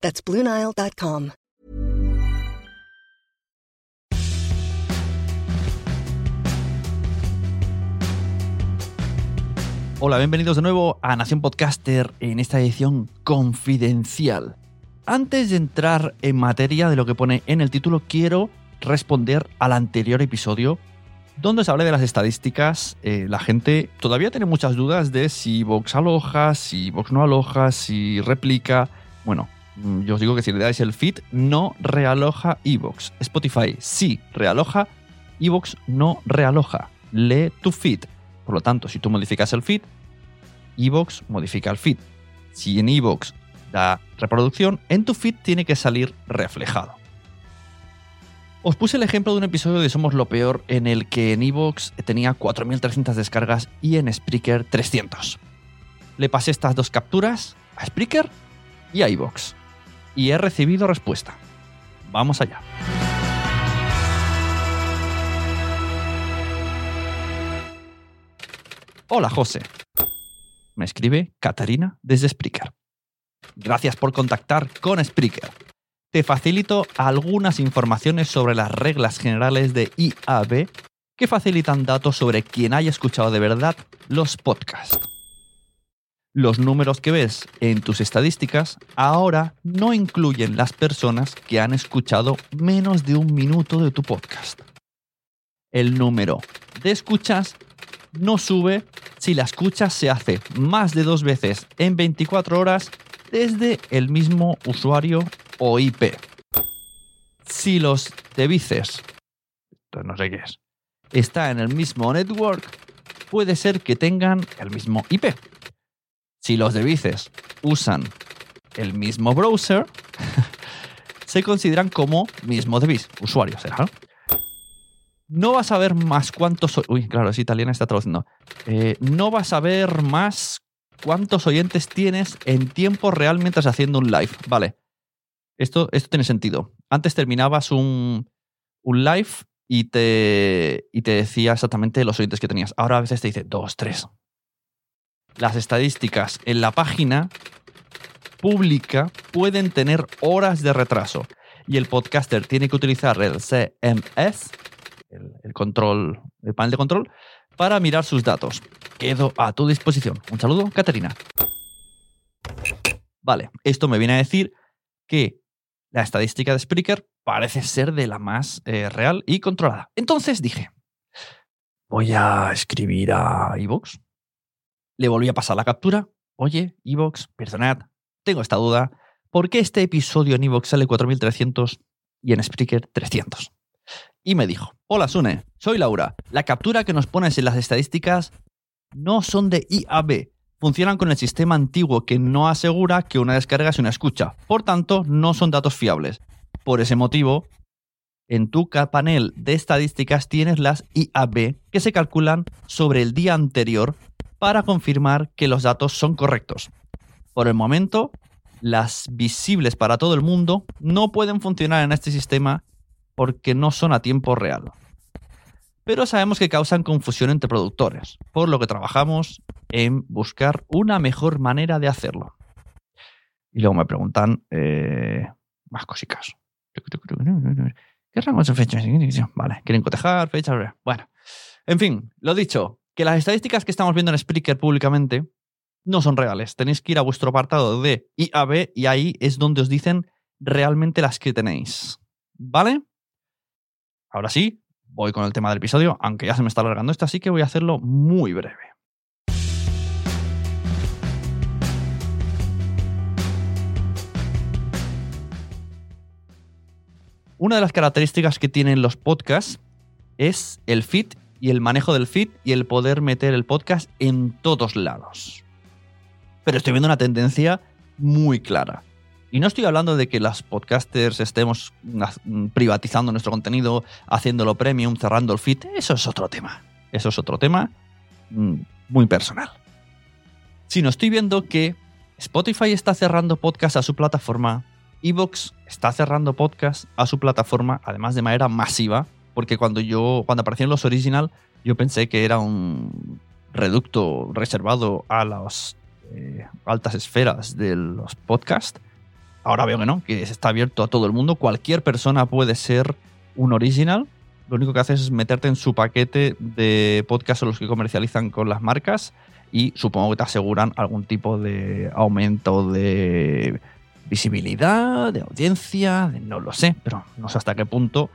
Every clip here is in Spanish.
That's BlueNile.com. Hola, bienvenidos de nuevo a Nación Podcaster en esta edición confidencial. Antes de entrar en materia de lo que pone en el título, quiero responder al anterior episodio donde se habla de las estadísticas. Eh, la gente todavía tiene muchas dudas de si Vox aloja, si Vox no aloja, si replica. Bueno, yo os digo que si le dais el feed, no realoja Evox. Spotify sí realoja, Evox no realoja. Lee tu feed. Por lo tanto, si tú modificas el feed, Evox modifica el feed. Si en Evox da reproducción, en tu feed tiene que salir reflejado. Os puse el ejemplo de un episodio de Somos lo Peor en el que en Evox tenía 4.300 descargas y en Spreaker 300. Le pasé estas dos capturas a Spreaker y a Evox. Y he recibido respuesta. Vamos allá. Hola José. Me escribe Catarina desde Spreaker. Gracias por contactar con Spreaker te facilito algunas informaciones sobre las reglas generales de IAB que facilitan datos sobre quien haya escuchado de verdad los podcasts. Los números que ves en tus estadísticas ahora no incluyen las personas que han escuchado menos de un minuto de tu podcast. El número de escuchas no sube si la escucha se hace más de dos veces en 24 horas desde el mismo usuario o IP. Si los devices, no sé qué es, está en el mismo network, puede ser que tengan el mismo IP. Si los devices usan el mismo browser, se consideran como mismo device, usuario será. ¿no? vas a ver más cuántos. Uy, claro, es italiana, está traduciendo. Eh, no vas a ver más cuántos oyentes tienes en tiempo real mientras haciendo un live. Vale. Esto, esto tiene sentido. Antes terminabas un, un live y te, y te decía exactamente los oyentes que tenías. Ahora a veces te dice dos, tres. Las estadísticas en la página pública pueden tener horas de retraso y el podcaster tiene que utilizar el CMS, el, control, el panel de control, para mirar sus datos. Quedo a tu disposición. Un saludo, Caterina. Vale, esto me viene a decir que la estadística de Spreaker parece ser de la más eh, real y controlada. Entonces dije, voy a escribir a Evox. Le volví a pasar la captura. Oye, Evox, perdonad, tengo esta duda. ¿Por qué este episodio en Evox sale 4300 y en Spreaker 300? Y me dijo, hola Sune, soy Laura. La captura que nos pones en las estadísticas no son de IAB. Funcionan con el sistema antiguo que no asegura que una descarga es una escucha. Por tanto, no son datos fiables. Por ese motivo, en tu panel de estadísticas tienes las IAB que se calculan sobre el día anterior para confirmar que los datos son correctos. Por el momento, las visibles para todo el mundo no pueden funcionar en este sistema porque no son a tiempo real. Pero sabemos que causan confusión entre productores, por lo que trabajamos en buscar una mejor manera de hacerlo. Y luego me preguntan eh, más cositas. Vale, quieren cotejar fechas. Bueno, en fin, lo dicho, que las estadísticas que estamos viendo en Spreaker públicamente no son reales. Tenéis que ir a vuestro apartado de IAB y ahí es donde os dicen realmente las que tenéis. ¿Vale? Ahora sí, voy con el tema del episodio, aunque ya se me está alargando esto, así que voy a hacerlo muy breve. Una de las características que tienen los podcasts es el feed y el manejo del feed y el poder meter el podcast en todos lados. Pero estoy viendo una tendencia muy clara. Y no estoy hablando de que las podcasters estemos privatizando nuestro contenido, haciéndolo premium, cerrando el feed. Eso es otro tema. Eso es otro tema mm, muy personal. Sino estoy viendo que Spotify está cerrando podcast a su plataforma, Evox está cerrando podcast a su plataforma, además de manera masiva, porque cuando yo cuando aparecieron los original, yo pensé que era un reducto reservado a las eh, altas esferas de los podcasts Ahora veo que no, que está abierto a todo el mundo. Cualquier persona puede ser un original. Lo único que haces es meterte en su paquete de podcast o los que comercializan con las marcas y supongo que te aseguran algún tipo de aumento de visibilidad, de audiencia, no lo sé, pero no sé hasta qué punto.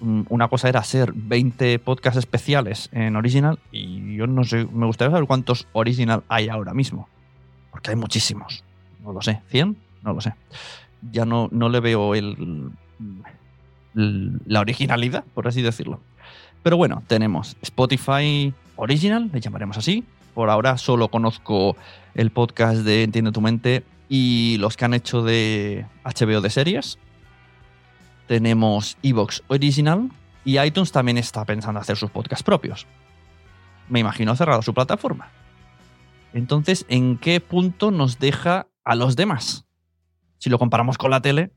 Mm, una cosa era ser 20 podcasts especiales en original y yo no sé, me gustaría saber cuántos original hay ahora mismo, porque hay muchísimos, no lo sé, ¿100? no lo sé. Ya no, no le veo el, la originalidad, por así decirlo. Pero bueno, tenemos Spotify Original, le llamaremos así. Por ahora solo conozco el podcast de Entiende tu mente y los que han hecho de HBO de series. Tenemos Evox Original y iTunes también está pensando hacer sus podcasts propios. Me imagino cerrado su plataforma. Entonces, ¿en qué punto nos deja a los demás? Si lo comparamos con la tele,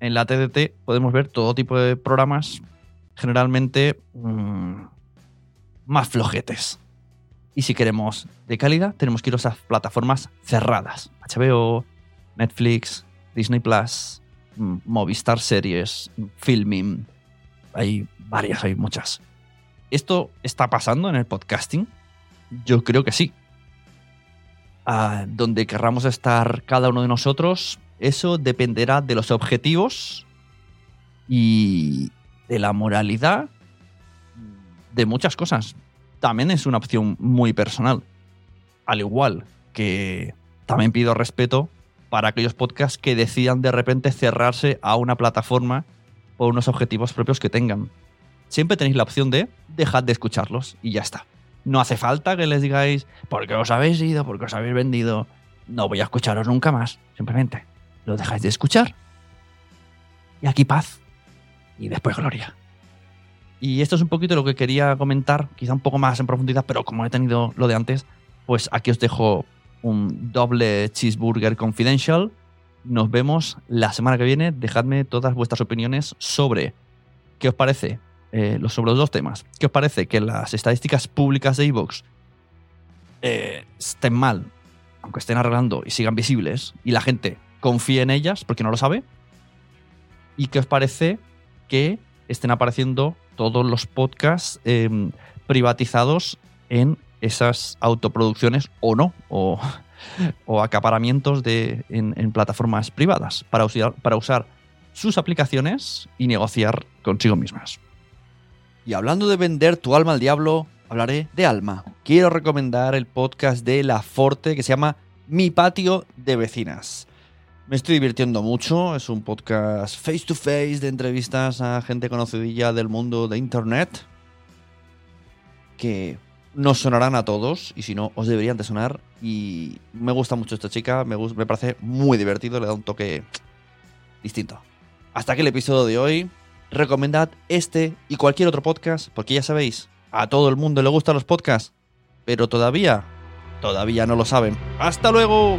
en la TDT podemos ver todo tipo de programas, generalmente mmm, más flojetes. Y si queremos de calidad, tenemos que ir a esas plataformas cerradas. HBO, Netflix, Disney Plus, mm, Movistar Series, Filming. Hay varias, hay muchas. ¿Esto está pasando en el podcasting? Yo creo que sí. Donde querramos estar cada uno de nosotros, eso dependerá de los objetivos y de la moralidad de muchas cosas. También es una opción muy personal. Al igual que también pido respeto para aquellos podcasts que decidan de repente cerrarse a una plataforma por unos objetivos propios que tengan. Siempre tenéis la opción de dejar de escucharlos y ya está. No hace falta que les digáis, ¿por qué os habéis ido? ¿Por qué os habéis vendido? No voy a escucharos nunca más. Simplemente lo dejáis de escuchar. Y aquí paz. Y después gloria. Y esto es un poquito lo que quería comentar, quizá un poco más en profundidad, pero como he tenido lo de antes, pues aquí os dejo un doble cheeseburger confidential. Nos vemos la semana que viene. Dejadme todas vuestras opiniones sobre qué os parece eh, sobre los dos temas. ¿Qué os parece que las estadísticas públicas de Evox eh, estén mal, aunque estén arreglando y sigan visibles, y la gente confíe en ellas porque no lo sabe. ¿Y qué os parece que estén apareciendo todos los podcasts em, privatizados en esas autoproducciones o no? O, acaparamientos de, en, plataformas privadas para usar, para usar sus aplicaciones y negociar consigo mismas. Y hablando de vender tu alma al diablo, hablaré de alma. Quiero recomendar el podcast de La Forte que se llama Mi patio de vecinas. Me estoy divirtiendo mucho, es un podcast face to face de entrevistas a gente conocidilla del mundo de internet que nos sonarán a todos y si no os deberían de sonar y me gusta mucho esta chica, me, me parece muy divertido, le da un toque distinto. Hasta aquí el episodio de hoy. Recomendad este y cualquier otro podcast porque ya sabéis, a todo el mundo le gustan los podcasts, pero todavía, todavía no lo saben. ¡Hasta luego!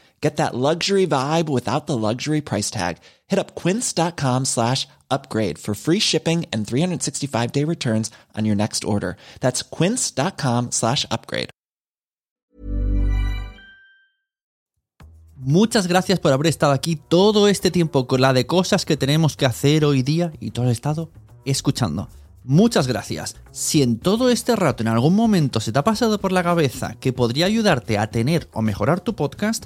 Get that luxury vibe without the luxury price tag. Hit up quince.com slash upgrade for free shipping and 365 day returns on your next order. That's quince.com slash upgrade. Muchas gracias por haber estado aquí todo este tiempo con la de cosas que tenemos que hacer hoy día y todo el estado escuchando. Muchas gracias. Si en todo este rato en algún momento se te ha pasado por la cabeza que podría ayudarte a tener o mejorar tu podcast,